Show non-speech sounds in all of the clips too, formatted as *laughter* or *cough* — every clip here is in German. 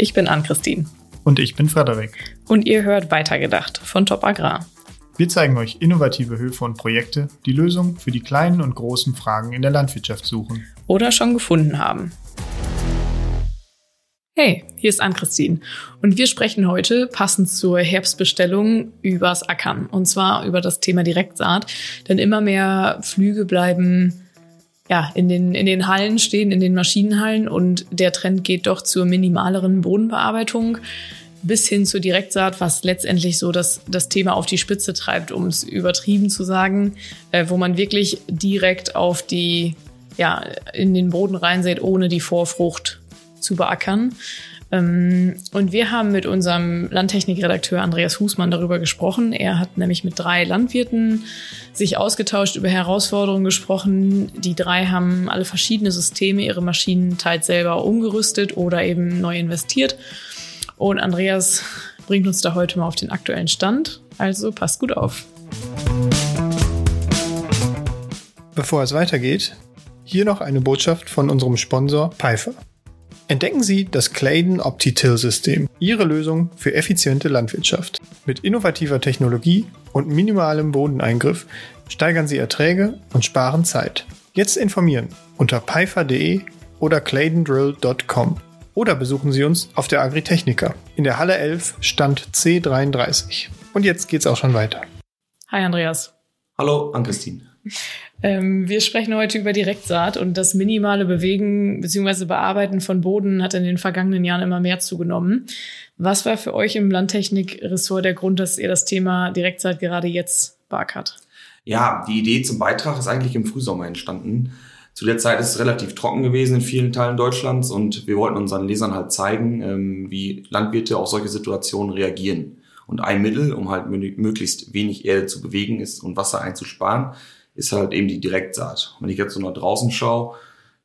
Ich bin Ann-Christine. Und ich bin Frederik. Und ihr hört Weitergedacht von Top Agrar. Wir zeigen euch innovative Höfe und Projekte, die Lösungen für die kleinen und großen Fragen in der Landwirtschaft suchen. Oder schon gefunden haben. Hey, hier ist Ann-Christine und wir sprechen heute passend zur Herbstbestellung übers Ackern und zwar über das Thema Direktsaat, denn immer mehr Flüge bleiben ja, in den, in den Hallen stehen, in den Maschinenhallen und der Trend geht doch zur minimaleren Bodenbearbeitung bis hin zur Direktsaat, was letztendlich so das, das Thema auf die Spitze treibt, um es übertrieben zu sagen, äh, wo man wirklich direkt auf die, ja, in den Boden reinsät, ohne die Vorfrucht zu beackern. Ähm, und wir haben mit unserem Landtechnikredakteur Andreas Husmann darüber gesprochen. Er hat nämlich mit drei Landwirten sich ausgetauscht, über Herausforderungen gesprochen. Die drei haben alle verschiedene Systeme, ihre Maschinen teils selber umgerüstet oder eben neu investiert. Und Andreas bringt uns da heute mal auf den aktuellen Stand. Also passt gut auf. Bevor es weitergeht, hier noch eine Botschaft von unserem Sponsor Pfeiffer. Entdecken Sie das Clayden OptiTill-System, Ihre Lösung für effiziente Landwirtschaft. Mit innovativer Technologie und minimalem Bodeneingriff steigern Sie Erträge und sparen Zeit. Jetzt informieren unter pfeiffer.de oder claydendrill.com oder besuchen Sie uns auf der Agritechnica in der Halle 11 Stand C33. Und jetzt geht's auch schon weiter. Hi Andreas. Hallo, Ann-Christine. Ähm, wir sprechen heute über Direktsaat und das minimale Bewegen bzw. Bearbeiten von Boden hat in den vergangenen Jahren immer mehr zugenommen. Was war für euch im Landtechnik-Ressort der Grund, dass ihr das Thema Direktsaat gerade jetzt beackert? Ja, die Idee zum Beitrag ist eigentlich im Frühsommer entstanden. Zu der Zeit ist es relativ trocken gewesen in vielen Teilen Deutschlands und wir wollten unseren Lesern halt zeigen, ähm, wie Landwirte auf solche Situationen reagieren. Und ein Mittel, um halt möglichst wenig Erde zu bewegen ist und Wasser einzusparen, ist halt eben die Direktsaat. Wenn ich jetzt so nach draußen schaue,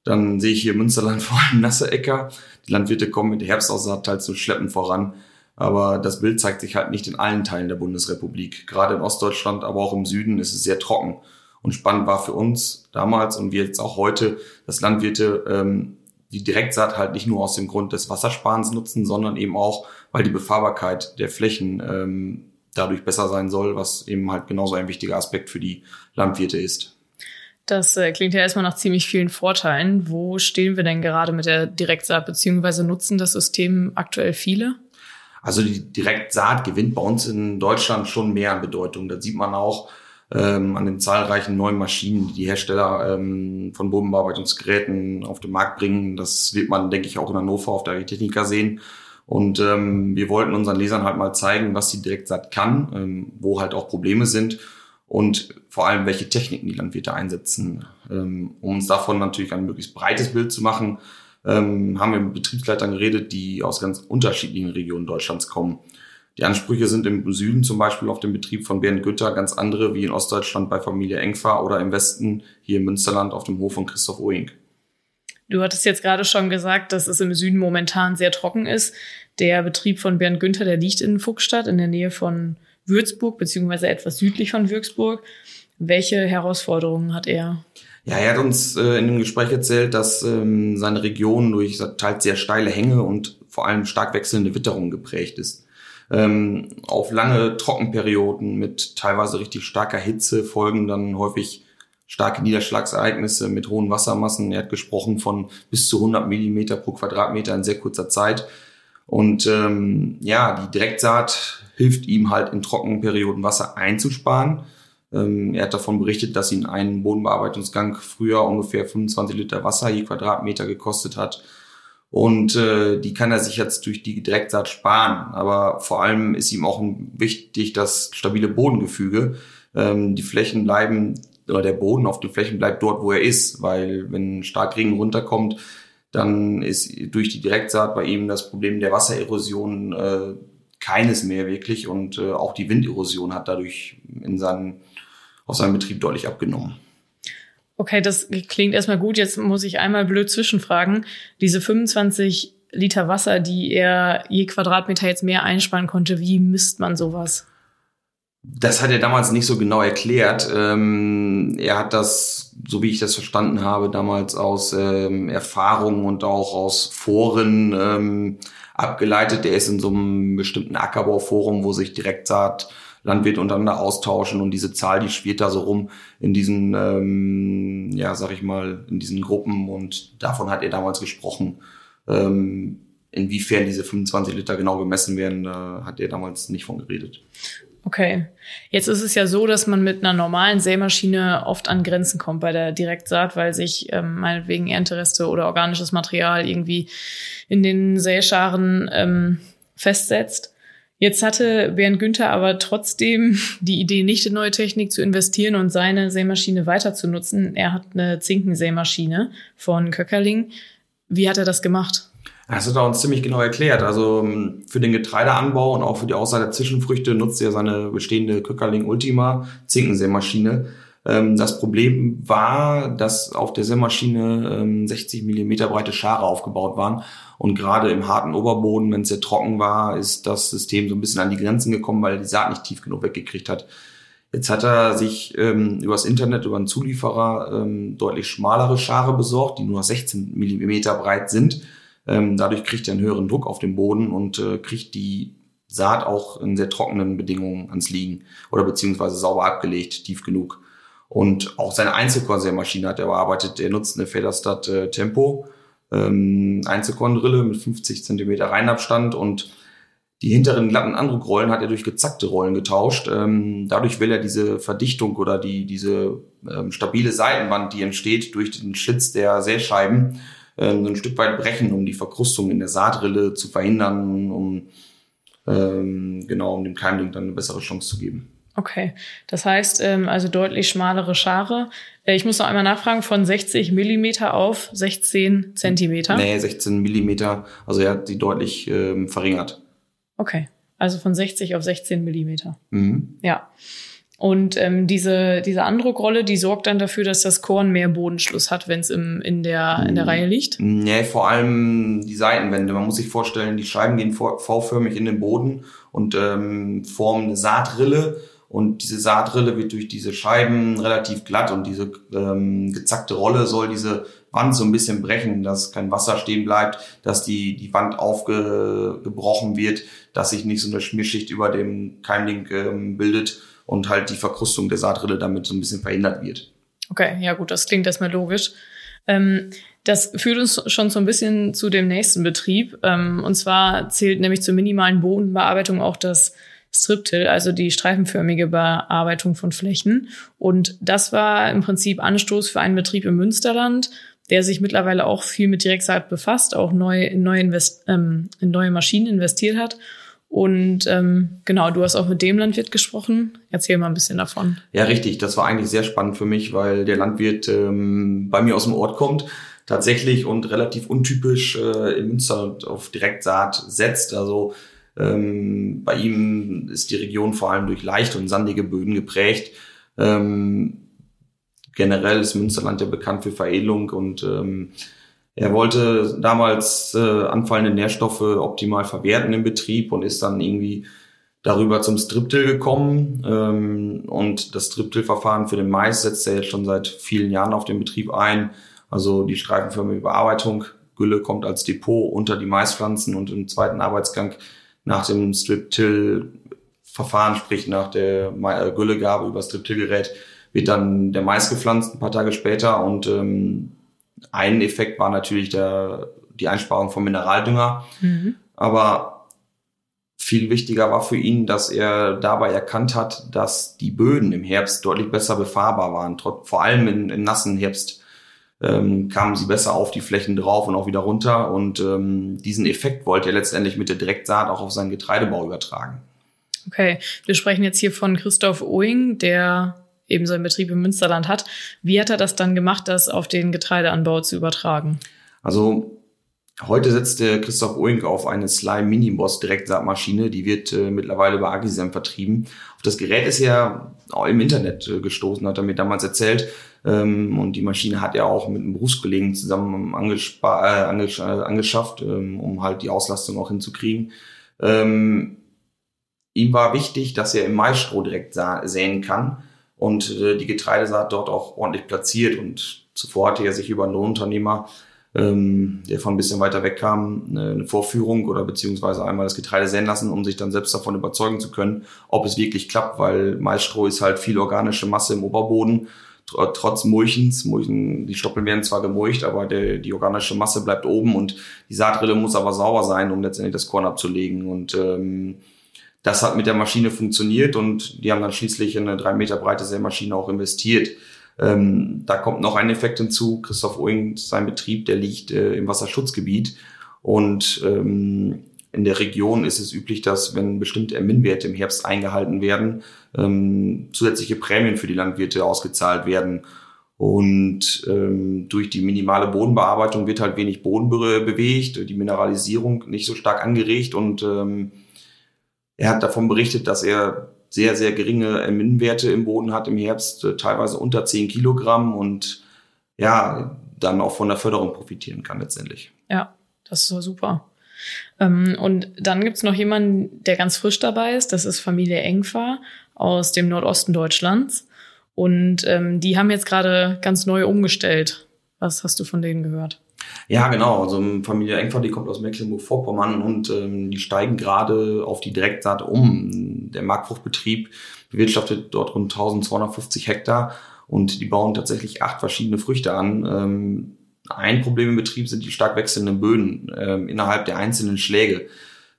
dann sehe ich hier Münsterland *laughs* vor allem nasse Äcker. Die Landwirte kommen mit der Herbstaussaat teils zu schleppen voran. Aber das Bild zeigt sich halt nicht in allen Teilen der Bundesrepublik. Gerade in Ostdeutschland, aber auch im Süden ist es sehr trocken. Und spannend war für uns damals und wir jetzt auch heute, dass Landwirte ähm, die Direktsaat halt nicht nur aus dem Grund des Wassersparens nutzen, sondern eben auch, weil die Befahrbarkeit der Flächen ähm, dadurch besser sein soll, was eben halt genauso ein wichtiger Aspekt für die Landwirte ist. Das äh, klingt ja erstmal nach ziemlich vielen Vorteilen. Wo stehen wir denn gerade mit der Direktsaat, beziehungsweise nutzen das System aktuell viele? Also die Direktsaat gewinnt bei uns in Deutschland schon mehr an Bedeutung. Das sieht man auch ähm, an den zahlreichen neuen Maschinen, die die Hersteller ähm, von Bodenbearbeitungsgeräten auf den Markt bringen. Das wird man, denke ich, auch in Hannover auf der Techniker sehen. Und ähm, wir wollten unseren Lesern halt mal zeigen, was die Direktsaat kann, ähm, wo halt auch Probleme sind und vor allem, welche Techniken die Landwirte einsetzen. Ähm, um uns davon natürlich ein möglichst breites Bild zu machen, ähm, haben wir mit Betriebsleitern geredet, die aus ganz unterschiedlichen Regionen Deutschlands kommen. Die Ansprüche sind im Süden zum Beispiel auf dem Betrieb von Bernd Gütter ganz andere wie in Ostdeutschland bei Familie Engfer oder im Westen hier im Münsterland auf dem Hof von Christoph Oing. Du hattest jetzt gerade schon gesagt, dass es im Süden momentan sehr trocken ist. Der Betrieb von Bernd Günther, der liegt in Fuchsstadt in der Nähe von Würzburg, beziehungsweise etwas südlich von Würzburg. Welche Herausforderungen hat er? Ja, er hat uns äh, in dem Gespräch erzählt, dass ähm, seine Region durch teils sehr steile Hänge und vor allem stark wechselnde Witterungen geprägt ist. Ähm, auf lange Trockenperioden mit teilweise richtig starker Hitze folgen dann häufig starke Niederschlagsereignisse mit hohen Wassermassen. Er hat gesprochen von bis zu 100 Millimeter pro Quadratmeter in sehr kurzer Zeit. Und ähm, ja, die Direktsaat hilft ihm halt in trockenen Perioden Wasser einzusparen. Ähm, er hat davon berichtet, dass ihn ein Bodenbearbeitungsgang früher ungefähr 25 Liter Wasser je Quadratmeter gekostet hat. Und äh, die kann er sich jetzt durch die Direktsaat sparen. Aber vor allem ist ihm auch wichtig das stabile Bodengefüge. Ähm, die Flächen bleiben oder der Boden auf den Flächen bleibt dort, wo er ist, weil wenn stark Regen runterkommt, dann ist durch die Direktsaat bei ihm das Problem der Wassererosion äh, keines mehr wirklich und äh, auch die Winderosion hat dadurch in seinen, auf seinem Betrieb deutlich abgenommen. Okay, das klingt erstmal gut. Jetzt muss ich einmal blöd zwischenfragen. Diese 25 Liter Wasser, die er je Quadratmeter jetzt mehr einsparen konnte, wie misst man sowas? Das hat er damals nicht so genau erklärt. Ähm, er hat das, so wie ich das verstanden habe, damals aus ähm, Erfahrungen und auch aus Foren ähm, abgeleitet. Er ist in so einem bestimmten Ackerbauforum, wo sich direkt sagt, Landwirte untereinander austauschen und diese Zahl, die schwirrt da so rum in diesen, ähm, ja, sag ich mal, in diesen Gruppen und davon hat er damals gesprochen. Ähm, inwiefern diese 25 Liter genau gemessen werden, da hat er damals nicht von geredet. Okay. Jetzt ist es ja so, dass man mit einer normalen Sämaschine oft an Grenzen kommt bei der Direktsaat, weil sich ähm, meinetwegen Erntereste oder organisches Material irgendwie in den Säscharen ähm, festsetzt. Jetzt hatte Bernd Günther aber trotzdem *laughs* die Idee, nicht in neue Technik zu investieren und seine Sämaschine weiter zu nutzen. Er hat eine Zinkensämaschine von Köckerling. Wie hat er das gemacht? Das hat er uns ziemlich genau erklärt. Also ähm, für den Getreideanbau und auch für die Aussaat der Zwischenfrüchte nutzt er seine bestehende Köckerling Ultima Zinkensämaschine. Ähm, das Problem war, dass auf der Sämaschine 60 ähm, Millimeter breite Schare aufgebaut waren. Und gerade im harten Oberboden, wenn es sehr trocken war, ist das System so ein bisschen an die Grenzen gekommen, weil er die Saat nicht tief genug weggekriegt hat. Jetzt hat er sich ähm, übers Internet, über einen Zulieferer, ähm, deutlich schmalere Schare besorgt, die nur 16 Millimeter breit sind ähm, dadurch kriegt er einen höheren Druck auf den Boden und äh, kriegt die Saat auch in sehr trockenen Bedingungen ans Liegen oder beziehungsweise sauber abgelegt, tief genug. Und auch seine Einzelkornsämaschine hat er bearbeitet. Er nutzt eine Federstadt äh, Tempo, ähm, Einzelkornrille mit 50 Zentimeter Reinabstand und die hinteren glatten Andruckrollen hat er durch gezackte Rollen getauscht. Ähm, dadurch will er diese Verdichtung oder die, diese ähm, stabile Seitenwand, die entsteht durch den Schlitz der Säscheiben, ähm, ein Stück weit brechen, um die Verkrustung in der Saatrille zu verhindern, um ähm, genau um dem Keimling dann eine bessere Chance zu geben. Okay, das heißt ähm, also deutlich schmalere Schare. Äh, ich muss noch einmal nachfragen, von 60 Millimeter auf 16 Zentimeter? Nee, 16 Millimeter. Also er hat die deutlich ähm, verringert. Okay, also von 60 auf 16 Millimeter. Mhm. Ja. Und ähm, diese, diese Andruckrolle, die sorgt dann dafür, dass das Korn mehr Bodenschluss hat, wenn es in, der, in der Reihe liegt? Nee, vor allem die Seitenwände. Man muss sich vorstellen, die Scheiben gehen V-förmig in den Boden und ähm, formen eine Saatrille. Und diese Saatrille wird durch diese Scheiben relativ glatt und diese ähm, gezackte Rolle soll diese Wand so ein bisschen brechen, dass kein Wasser stehen bleibt, dass die, die Wand aufgebrochen wird, dass sich nicht so eine Schmierschicht über dem Keimling ähm, bildet und halt die Verkrustung der Saatrille damit so ein bisschen verhindert wird. Okay, ja gut, das klingt erstmal logisch. Ähm, das führt uns schon so ein bisschen zu dem nächsten Betrieb. Ähm, und zwar zählt nämlich zur minimalen Bodenbearbeitung auch das Striptill, also die streifenförmige Bearbeitung von Flächen. Und das war im Prinzip Anstoß für einen Betrieb im Münsterland, der sich mittlerweile auch viel mit Direktsaat befasst, auch neu in Invest ähm, in neue Maschinen investiert hat und ähm, genau, du hast auch mit dem Landwirt gesprochen. Erzähl mal ein bisschen davon. Ja, richtig. Das war eigentlich sehr spannend für mich, weil der Landwirt ähm, bei mir aus dem Ort kommt, tatsächlich und relativ untypisch äh, im Münster auf Direktsaat setzt. Also ähm, bei ihm ist die Region vor allem durch leicht und sandige Böden geprägt. Ähm, generell ist Münsterland ja bekannt für Veredelung und ähm, er wollte damals äh, anfallende Nährstoffe optimal verwerten im Betrieb und ist dann irgendwie darüber zum Striptill gekommen. Ähm, und das Striptill-Verfahren für den Mais setzt er jetzt schon seit vielen Jahren auf den Betrieb ein. Also die streifenförmige Überarbeitung. Gülle kommt als Depot unter die Maispflanzen und im zweiten Arbeitsgang nach dem Striptill-Verfahren, sprich nach der äh, Güllegabe über das Striptill-Gerät, wird dann der Mais gepflanzt ein paar Tage später und ähm, ein Effekt war natürlich der, die Einsparung von Mineraldünger. Mhm. Aber viel wichtiger war für ihn, dass er dabei erkannt hat, dass die Böden im Herbst deutlich besser befahrbar waren. Vor allem im, im nassen Herbst ähm, kamen sie besser auf die Flächen drauf und auch wieder runter. Und ähm, diesen Effekt wollte er letztendlich mit der Direktsaat auch auf seinen Getreidebau übertragen. Okay, wir sprechen jetzt hier von Christoph Oing, der eben seinen Betrieb im Münsterland hat. Wie hat er das dann gemacht, das auf den Getreideanbau zu übertragen? Also heute setzt der Christoph Oink auf eine Slime Mini-Boss Direktsaatmaschine. Die wird äh, mittlerweile bei Agisem vertrieben. Auf das Gerät ist er im Internet äh, gestoßen, hat er mir damals erzählt. Ähm, und die Maschine hat er auch mit einem Berufskollegen zusammen äh, angesch äh, angeschafft, ähm, um halt die Auslastung auch hinzukriegen. Ähm, ihm war wichtig, dass er im Maisstroh direkt säen kann und äh, die Getreidesaat dort auch ordentlich platziert. Und zuvor hatte er sich über einen Lohnunternehmer, ähm, der von ein bisschen weiter weg kam, eine Vorführung oder beziehungsweise einmal das Getreide säen lassen, um sich dann selbst davon überzeugen zu können, ob es wirklich klappt, weil Maisstroh ist halt viel organische Masse im Oberboden trotz Mulchens. Mulchen, die Stoppeln werden zwar gemulcht, aber der, die organische Masse bleibt oben und die Saatrille muss aber sauber sein, um letztendlich das Korn abzulegen. Und ähm, das hat mit der Maschine funktioniert und die haben dann schließlich in eine drei Meter breite Sämaschine auch investiert. Ähm, da kommt noch ein Effekt hinzu. Christoph Oing, sein Betrieb, der liegt äh, im Wasserschutzgebiet und ähm, in der Region ist es üblich, dass wenn bestimmte Ermin-Werte im Herbst eingehalten werden, ähm, zusätzliche Prämien für die Landwirte ausgezahlt werden. Und ähm, durch die minimale Bodenbearbeitung wird halt wenig Boden bewegt, die Mineralisierung nicht so stark angeregt und ähm, er hat davon berichtet, dass er sehr, sehr geringe Ermin-Werte im Boden hat im Herbst, äh, teilweise unter 10 Kilogramm und ja, dann auch von der Förderung profitieren kann letztendlich. Ja, das ist so super. Ähm, und dann gibt's noch jemanden, der ganz frisch dabei ist. Das ist Familie Engfer aus dem Nordosten Deutschlands. Und ähm, die haben jetzt gerade ganz neu umgestellt. Was hast du von denen gehört? Ja, genau. Also Familie Engfer, die kommt aus Mecklenburg-Vorpommern und ähm, die steigen gerade auf die Direktsaat um. Der Marktfruchtbetrieb bewirtschaftet dort rund 1250 Hektar und die bauen tatsächlich acht verschiedene Früchte an. Ähm, ein Problem im Betrieb sind die stark wechselnden Böden ähm, innerhalb der einzelnen Schläge.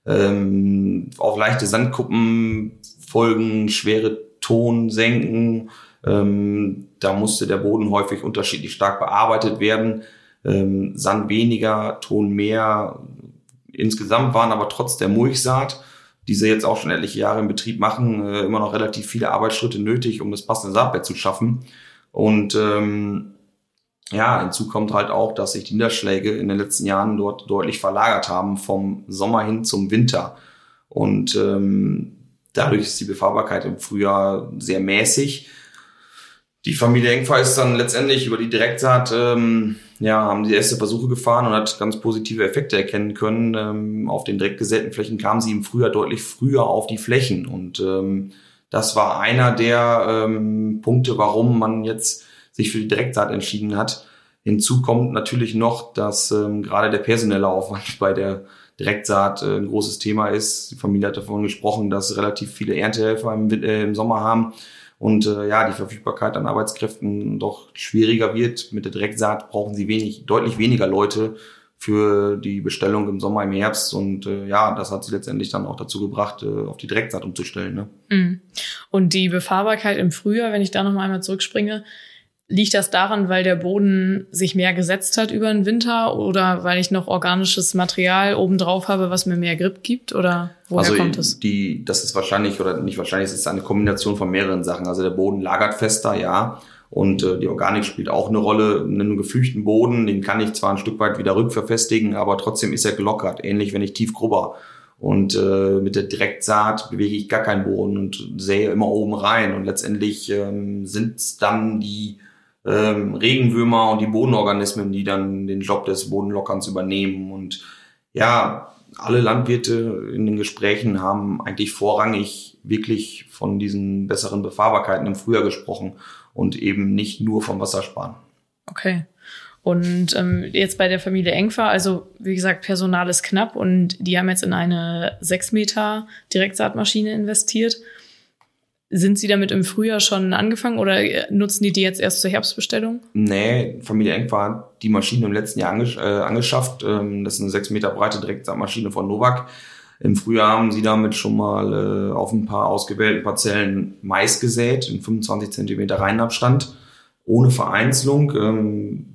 Ähm, auf leichte Sandkuppen folgen schwere Tonsenken. Ähm, da musste der Boden häufig unterschiedlich stark bearbeitet werden ähm, Sand weniger, Ton mehr. Insgesamt waren aber trotz der Mulchsaat, die sie jetzt auch schon etliche Jahre im Betrieb machen, äh, immer noch relativ viele Arbeitsschritte nötig, um das passende Saatbett zu schaffen. Und ähm, ja, hinzu kommt halt auch, dass sich die Niederschläge in den letzten Jahren dort deutlich verlagert haben vom Sommer hin zum Winter. Und ähm, dadurch ist die Befahrbarkeit im Frühjahr sehr mäßig. Die Familie Engfer ist dann letztendlich über die Direktsaat ähm, ja, haben die erste Versuche gefahren und hat ganz positive Effekte erkennen können. Ähm, auf den direkt gesäten Flächen kamen sie im Frühjahr deutlich früher auf die Flächen. Und ähm, das war einer der ähm, Punkte, warum man jetzt sich für die Direktsaat entschieden hat. Hinzu kommt natürlich noch, dass ähm, gerade der personelle Aufwand *laughs* bei der Direktsaat äh, ein großes Thema ist. Die Familie hat davon gesprochen, dass relativ viele Erntehelfer im, äh, im Sommer haben und äh, ja, die Verfügbarkeit an Arbeitskräften doch schwieriger wird. Mit der Direktsaat brauchen sie wenig, deutlich weniger Leute für die Bestellung im Sommer, im Herbst. Und äh, ja, das hat sie letztendlich dann auch dazu gebracht, äh, auf die Direktsaat umzustellen. Ne? Mhm. Und die Befahrbarkeit im Frühjahr, wenn ich da noch einmal zurückspringe, Liegt das daran, weil der Boden sich mehr gesetzt hat über den Winter oder weil ich noch organisches Material obendrauf habe, was mir mehr Grip gibt? Oder woher also kommt es? Die, das ist wahrscheinlich, oder nicht wahrscheinlich, es ist eine Kombination von mehreren Sachen. Also der Boden lagert fester, ja. Und äh, die Organik spielt auch eine Rolle. Einen geflüchten Boden, den kann ich zwar ein Stück weit wieder rückverfestigen, aber trotzdem ist er gelockert. Ähnlich, wenn ich tief grubber. Und äh, mit der Direktsaat bewege ich gar keinen Boden und sähe immer oben rein. Und letztendlich ähm, sind dann die ähm, Regenwürmer und die Bodenorganismen, die dann den Job des Bodenlockerns übernehmen. Und ja, alle Landwirte in den Gesprächen haben eigentlich vorrangig wirklich von diesen besseren Befahrbarkeiten im Frühjahr gesprochen und eben nicht nur vom Wassersparen. Okay. Und ähm, jetzt bei der Familie Engfer, also wie gesagt, Personal ist knapp und die haben jetzt in eine 6 Meter Direktsaatmaschine investiert. Sind Sie damit im Frühjahr schon angefangen oder nutzen die die jetzt erst zur Herbstbestellung? Nee, Familie Eng war die Maschine im letzten Jahr angesch äh, angeschafft. Ähm, das ist eine sechs Meter breite Direktsaatmaschine von Novak. Im Frühjahr haben sie damit schon mal äh, auf ein paar ausgewählten Parzellen Mais gesät, in 25 Zentimeter Reihenabstand, ohne Vereinzelung. Ähm,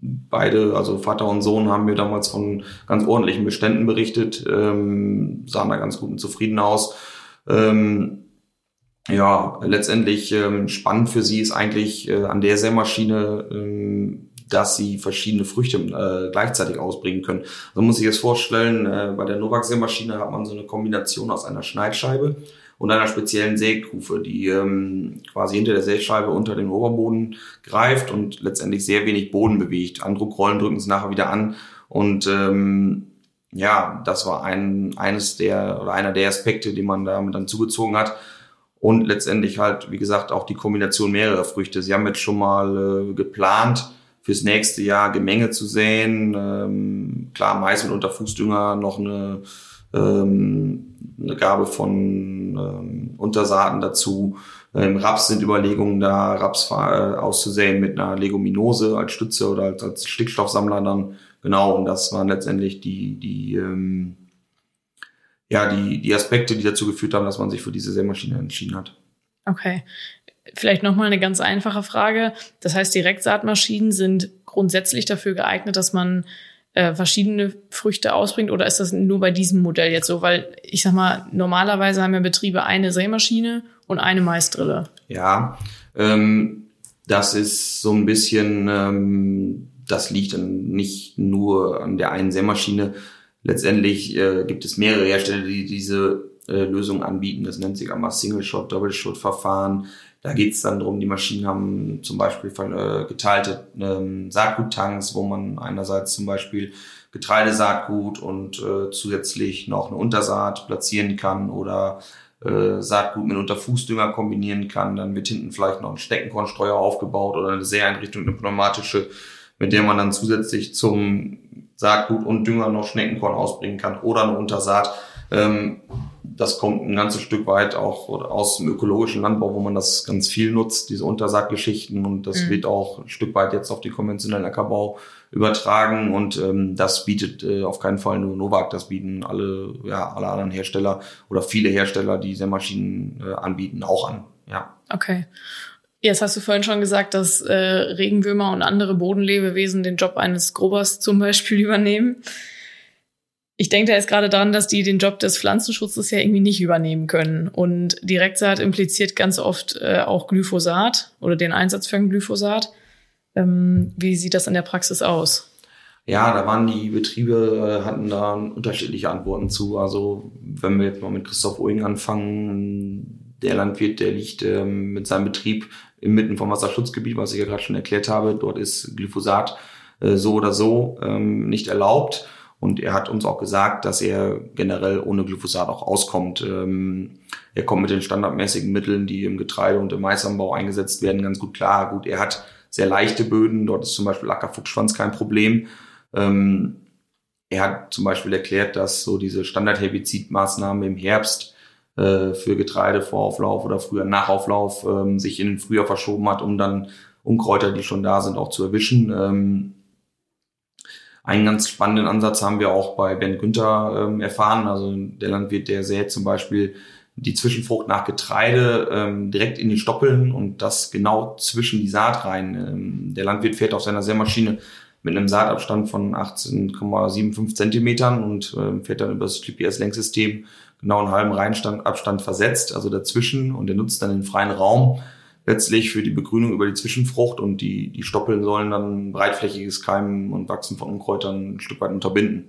beide, also Vater und Sohn, haben mir damals von ganz ordentlichen Beständen berichtet, ähm, sahen da ganz gut und zufrieden aus. Ähm, ja, letztendlich ähm, spannend für sie ist eigentlich äh, an der Sämaschine, ähm, dass sie verschiedene Früchte äh, gleichzeitig ausbringen können. Also muss ich jetzt vorstellen, äh, bei der Novak Sämaschine hat man so eine Kombination aus einer Schneidscheibe und einer speziellen Sägkufe, die ähm, quasi hinter der Sägscheibe unter den Oberboden greift und letztendlich sehr wenig Boden bewegt. An Druckrollen drücken sie nachher wieder an und ähm, ja, das war ein, eines der oder einer der Aspekte, die man damit dann zugezogen hat. Und letztendlich halt, wie gesagt, auch die Kombination mehrerer Früchte. Sie haben jetzt schon mal äh, geplant, fürs nächste Jahr Gemenge zu säen. Ähm, klar, Mais mit Unterfußdünger noch eine, ähm, eine Gabe von ähm, Untersaaten dazu. Im Raps sind Überlegungen da, Raps äh, auszusäen mit einer Leguminose als Stütze oder als, als Stickstoffsammler dann. Genau, und das waren letztendlich die, die, ähm, ja, die, die Aspekte, die dazu geführt haben, dass man sich für diese Sämaschine entschieden hat. Okay. Vielleicht nochmal eine ganz einfache Frage. Das heißt, Direktsaatmaschinen sind grundsätzlich dafür geeignet, dass man äh, verschiedene Früchte ausbringt oder ist das nur bei diesem Modell jetzt so? Weil ich sag mal, normalerweise haben ja Betriebe eine Sämaschine und eine Maisdrille. Ja, ähm, das ist so ein bisschen, ähm, das liegt dann nicht nur an der einen Sämaschine. Letztendlich äh, gibt es mehrere Hersteller, die diese äh, Lösung anbieten. Das nennt sich einmal Single-Shot, Double-Shot-Verfahren. Da geht es dann darum, die Maschinen haben zum Beispiel äh, geteilte ähm, Saatguttanks, wo man einerseits zum Beispiel Getreidesaatgut und äh, zusätzlich noch eine Untersaat platzieren kann oder äh, Saatgut mit Unterfußdünger kombinieren kann. Dann wird hinten vielleicht noch ein Steckenkornstreuer aufgebaut oder eine Säeinrichtung, eine pneumatische, mit der man dann zusätzlich zum Saatgut und Dünger noch Schneckenkorn ausbringen kann oder eine Untersaat. Ähm, das kommt ein ganzes Stück weit auch aus dem ökologischen Landbau, wo man das ganz viel nutzt, diese Untersaatgeschichten. Und das mhm. wird auch ein Stück weit jetzt auf die konventionellen Ackerbau übertragen. Und ähm, das bietet äh, auf keinen Fall nur Novak, das bieten alle, ja, alle anderen Hersteller oder viele Hersteller, die diese Maschinen äh, anbieten, auch an. Ja. Okay. Jetzt hast du vorhin schon gesagt, dass äh, Regenwürmer und andere Bodenlebewesen den Job eines Grobers zum Beispiel *laughs* übernehmen. Ich denke da jetzt gerade daran, dass die den Job des Pflanzenschutzes ja irgendwie nicht übernehmen können. Und Direktsaat impliziert ganz oft äh, auch Glyphosat oder den Einsatz für Glyphosat. Ähm, wie sieht das in der Praxis aus? Ja, da waren die Betriebe, äh, hatten da unterschiedliche Antworten zu. Also wenn wir jetzt mal mit Christoph Oing anfangen, der Landwirt, der liegt ähm, mit seinem Betrieb inmitten vom Wasserschutzgebiet, was ich ja gerade schon erklärt habe. Dort ist Glyphosat äh, so oder so ähm, nicht erlaubt. Und er hat uns auch gesagt, dass er generell ohne Glyphosat auch auskommt. Ähm, er kommt mit den standardmäßigen Mitteln, die im Getreide- und im Maisanbau eingesetzt werden, ganz gut klar. Gut, er hat sehr leichte Böden. Dort ist zum Beispiel Ackerfuchsschwanz kein Problem. Ähm, er hat zum Beispiel erklärt, dass so diese Standardherbizidmaßnahmen im Herbst äh, für Getreidevorauflauf oder früher Nachauflauf ähm, sich in den Frühjahr verschoben hat, um dann Unkräuter, die schon da sind, auch zu erwischen. Ähm, einen ganz spannenden Ansatz haben wir auch bei Ben Günther ähm, erfahren. Also der Landwirt, der sät zum Beispiel die Zwischenfrucht nach Getreide ähm, direkt in die Stoppeln und das genau zwischen die Saat rein. Ähm, der Landwirt fährt auf seiner Sämaschine mit einem Saatabstand von 18,75 Zentimetern und ähm, fährt dann über das GPS-Lenksystem genau einen halben Reihenabstand versetzt, also dazwischen und er nutzt dann den freien Raum letztlich für die Begrünung über die Zwischenfrucht und die, die Stoppeln sollen dann breitflächiges Keimen und Wachsen von Unkräutern ein Stück weit unterbinden.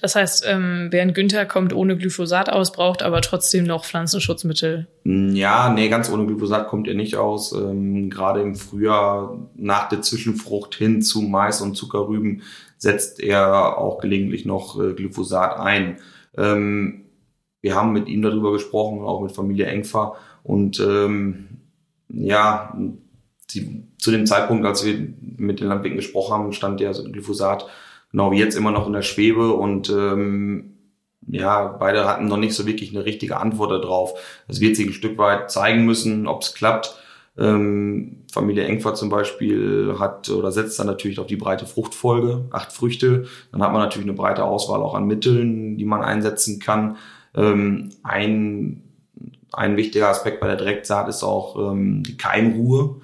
Das heißt, ähm, während Günther kommt ohne Glyphosat aus, braucht aber trotzdem noch Pflanzenschutzmittel. Mm, ja, nee, ganz ohne Glyphosat kommt er nicht aus. Ähm, gerade im Frühjahr nach der Zwischenfrucht hin zu Mais und Zuckerrüben setzt er auch gelegentlich noch äh, Glyphosat ein. Ähm, wir haben mit ihm darüber gesprochen, auch mit Familie Engfer. Und ähm, ja, die, zu dem Zeitpunkt, als wir mit den Landwirten gesprochen haben, stand der Glyphosat genau wie jetzt immer noch in der Schwebe und ähm, ja, beide hatten noch nicht so wirklich eine richtige Antwort darauf. Es wird sich ein Stück weit zeigen müssen, ob es klappt. Ähm, Familie Engfer zum Beispiel hat oder setzt dann natürlich auf die breite Fruchtfolge, acht Früchte. Dann hat man natürlich eine breite Auswahl auch an Mitteln, die man einsetzen kann. Ähm, ein ein wichtiger Aspekt bei der Direktsaat ist auch ähm, die Keimruhe.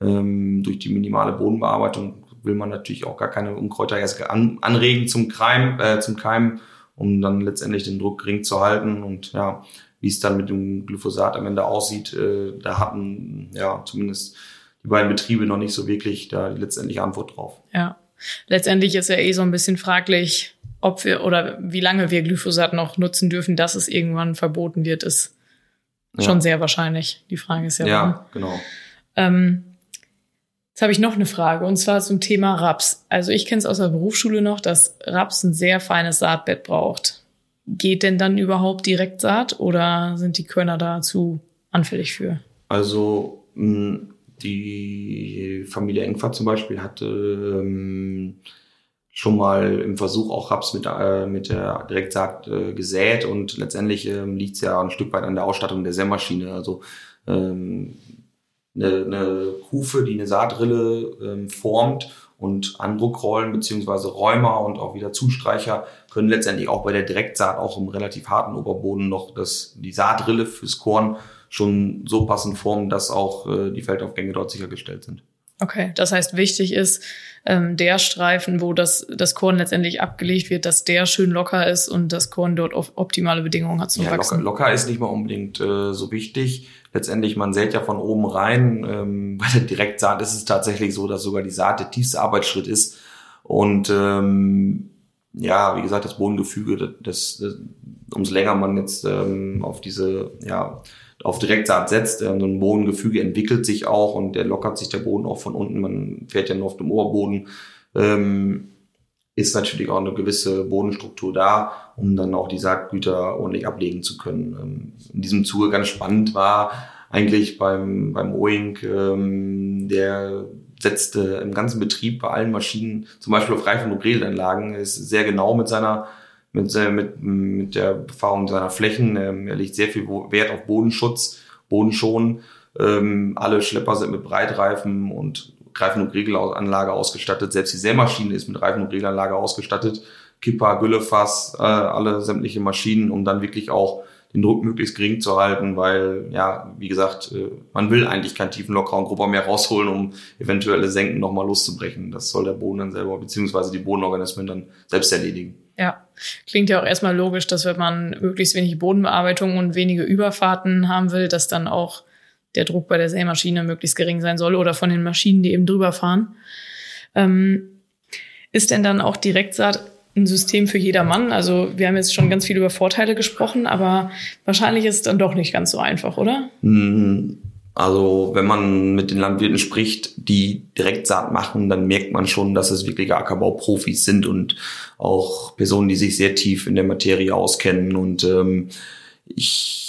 Ähm, durch die minimale Bodenbearbeitung will man natürlich auch gar keine Unkräuter erst an, anregen zum Keim, äh, zum Keim, um dann letztendlich den Druck gering zu halten. Und ja, wie es dann mit dem Glyphosat am Ende aussieht, äh, da hatten ja zumindest die beiden Betriebe noch nicht so wirklich da die letztendliche Antwort drauf. Ja, letztendlich ist ja eh so ein bisschen fraglich, ob wir oder wie lange wir Glyphosat noch nutzen dürfen, dass es irgendwann verboten wird, ist ja. schon sehr wahrscheinlich. Die Frage ist ja, ja, wann. genau. Ähm, Jetzt habe ich noch eine Frage und zwar zum Thema Raps. Also ich kenne es aus der Berufsschule noch, dass Raps ein sehr feines Saatbett braucht. Geht denn dann überhaupt Direktsaat oder sind die Körner da zu anfällig für? Also die Familie Engfahrt zum Beispiel hatte ähm, schon mal im Versuch auch Raps mit, äh, mit der Direktsaat äh, gesät und letztendlich ähm, liegt es ja ein Stück weit an der Ausstattung der Sämaschine. Also ähm, eine, eine Hufe, die eine Saatrille ähm, formt und Andruckrollen beziehungsweise Räumer und auch wieder Zustreicher können letztendlich auch bei der Direktsaat auch im relativ harten Oberboden noch das, die Saatrille fürs Korn schon so passend formen, dass auch äh, die Feldaufgänge dort sichergestellt sind. Okay, das heißt, wichtig ist ähm, der Streifen, wo das, das Korn letztendlich abgelegt wird, dass der schön locker ist und das Korn dort optimale Bedingungen hat zum ja, Wachsen. Locker, locker ist nicht mal unbedingt äh, so wichtig. Letztendlich, man sät ja von oben rein. Ähm, *laughs* bei der Direktsaat ist es tatsächlich so, dass sogar die Saat der tiefste Arbeitsschritt ist. Und ähm, ja, wie gesagt, das Bodengefüge, das, das umso länger man jetzt ähm, auf diese, ja, auf Direktsaat setzt, ähm, so ein Bodengefüge entwickelt sich auch und der lockert sich der Boden auch von unten. Man fährt ja nur auf dem Oberboden. Ähm, ist natürlich auch eine gewisse Bodenstruktur da, um dann auch die Saatgüter ordentlich ablegen zu können. Ähm, in diesem Zuge ganz spannend war eigentlich beim, beim Oing, ähm, der setzte im ganzen Betrieb bei allen Maschinen, zum Beispiel auf Reifen- und Grillanlagen, ist sehr genau mit seiner mit, mit, mit der Befahrung seiner Flächen. Ähm, er legt sehr viel Wert auf Bodenschutz, Bodenschonen. Ähm, alle Schlepper sind mit Breitreifen und Reifen- und Regelanlage ausgestattet. Selbst die Sämaschine ist mit Reifen- und Regelanlage ausgestattet. Kipper, Güllefass, äh, alle sämtliche Maschinen, um dann wirklich auch den Druck möglichst gering zu halten, weil, ja, wie gesagt, äh, man will eigentlich keinen tiefen lockeren mehr rausholen, um eventuelle Senken nochmal loszubrechen. Das soll der Boden dann selber, beziehungsweise die Bodenorganismen dann selbst erledigen. Ja, klingt ja auch erstmal logisch, dass wenn man möglichst wenig Bodenbearbeitung und wenige Überfahrten haben will, dass dann auch der Druck bei der Sämaschine möglichst gering sein soll oder von den Maschinen, die eben drüber fahren. Ähm, ist denn dann auch Direktsaat ein System für jedermann? Also wir haben jetzt schon ganz viel über Vorteile gesprochen, aber wahrscheinlich ist es dann doch nicht ganz so einfach, oder? Hm, also wenn man mit den Landwirten spricht, die Direktsaat machen, dann merkt man schon, dass es wirkliche Ackerbauprofis sind und auch Personen, die sich sehr tief in der Materie auskennen. Und ähm, ich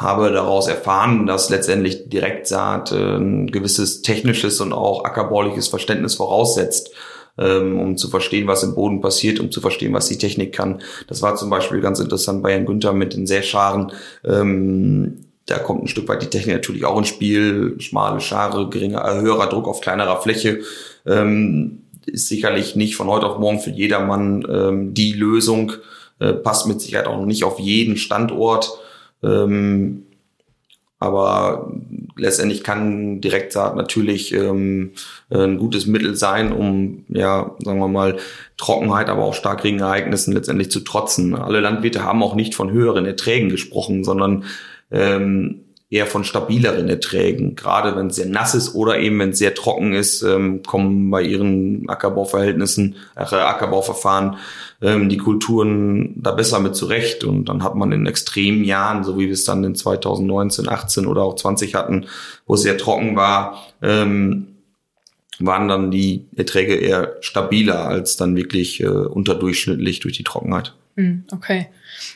habe daraus erfahren, dass letztendlich Direktsaat äh, ein gewisses technisches und auch ackerbauliches Verständnis voraussetzt ähm, um zu verstehen, was im Boden passiert, um zu verstehen, was die Technik kann. Das war zum Beispiel ganz interessant bei Herrn Günther mit den Säscharen. Ähm, da kommt ein Stück weit die Technik natürlich auch ins Spiel. Schmale Schare, geringer, äh, höherer Druck auf kleinerer Fläche. Ähm, ist sicherlich nicht von heute auf morgen für jedermann die Lösung. Äh, passt mit Sicherheit auch noch nicht auf jeden Standort. Ähm, aber letztendlich kann Direktsaat natürlich ähm, ein gutes Mittel sein, um, ja, sagen wir mal, Trockenheit, aber auch Starkregenereignissen letztendlich zu trotzen. Alle Landwirte haben auch nicht von höheren Erträgen gesprochen, sondern ähm, eher von stabileren Erträgen. Gerade wenn es sehr nass ist oder eben wenn es sehr trocken ist, ähm, kommen bei ihren Ackerbauverhältnissen, äh, Ackerbauverfahren ähm, die Kulturen da besser mit zurecht. Und dann hat man in extremen Jahren, so wie wir es dann in 2019, 18 oder auch 20 hatten, wo es sehr trocken war, ähm, waren dann die Erträge eher stabiler als dann wirklich äh, unterdurchschnittlich durch die Trockenheit. Hm, okay.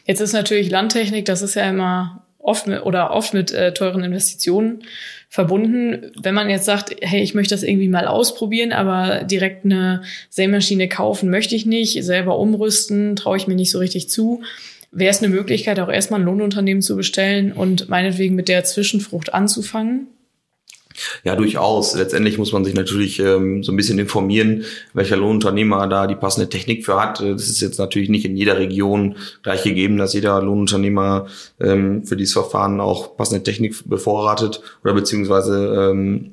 Jetzt ist natürlich Landtechnik, das ist ja immer oft mit, oder oft mit äh, teuren Investitionen verbunden. Wenn man jetzt sagt, hey, ich möchte das irgendwie mal ausprobieren, aber direkt eine Sämaschine kaufen möchte ich nicht, selber umrüsten, traue ich mir nicht so richtig zu, wäre es eine Möglichkeit, auch erstmal ein Lohnunternehmen zu bestellen und meinetwegen mit der Zwischenfrucht anzufangen? Ja, durchaus. Letztendlich muss man sich natürlich ähm, so ein bisschen informieren, welcher Lohnunternehmer da die passende Technik für hat. Das ist jetzt natürlich nicht in jeder Region gleich gegeben, dass jeder Lohnunternehmer ähm, für dieses Verfahren auch passende Technik bevorratet oder beziehungsweise ähm,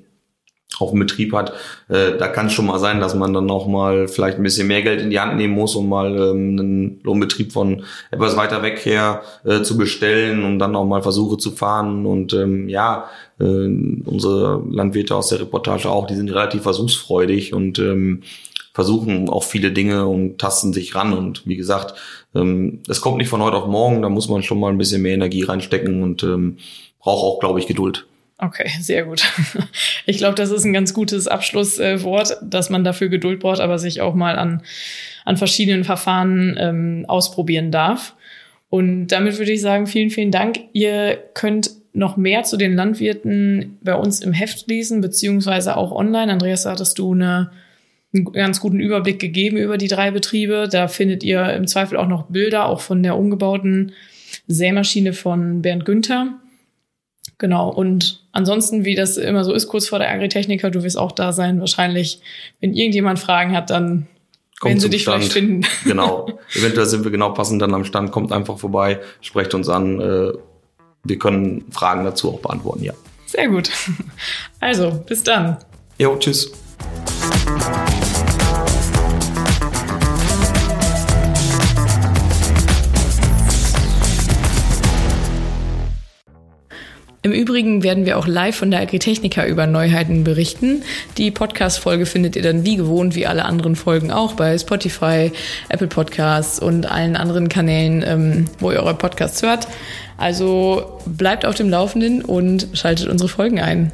auf dem Betrieb hat, äh, da kann es schon mal sein, dass man dann auch mal vielleicht ein bisschen mehr Geld in die Hand nehmen muss, um mal ähm, einen Lohnbetrieb von etwas weiter weg her äh, zu bestellen und dann auch mal Versuche zu fahren. Und ähm, ja, äh, unsere Landwirte aus der Reportage auch, die sind relativ versuchsfreudig und ähm, versuchen auch viele Dinge und tasten sich ran. Und wie gesagt, ähm, es kommt nicht von heute auf morgen, da muss man schon mal ein bisschen mehr Energie reinstecken und ähm, braucht auch, glaube ich, Geduld. Okay, sehr gut. Ich glaube, das ist ein ganz gutes Abschlusswort, dass man dafür Geduld braucht, aber sich auch mal an, an verschiedenen Verfahren ähm, ausprobieren darf. Und damit würde ich sagen, vielen, vielen Dank. Ihr könnt noch mehr zu den Landwirten bei uns im Heft lesen, beziehungsweise auch online. Andreas, hattest du eine, einen ganz guten Überblick gegeben über die drei Betriebe. Da findet ihr im Zweifel auch noch Bilder, auch von der umgebauten Sämaschine von Bernd Günther. Genau. Und ansonsten, wie das immer so ist, kurz vor der Agritechniker, du wirst auch da sein. Wahrscheinlich, wenn irgendjemand Fragen hat, dann Kommt werden sie dich Stand. vielleicht finden. *laughs* *laughs* Genau. Eventuell sind wir genau passend dann am Stand. Kommt einfach vorbei, sprecht uns an. Äh, wir können Fragen dazu auch beantworten, ja. Sehr gut. Also, bis dann. Jo, tschüss. Im Übrigen werden wir auch live von der Agritechnica über Neuheiten berichten. Die Podcast-Folge findet ihr dann wie gewohnt, wie alle anderen Folgen auch bei Spotify, Apple Podcasts und allen anderen Kanälen, ähm, wo ihr eure Podcasts hört. Also bleibt auf dem Laufenden und schaltet unsere Folgen ein.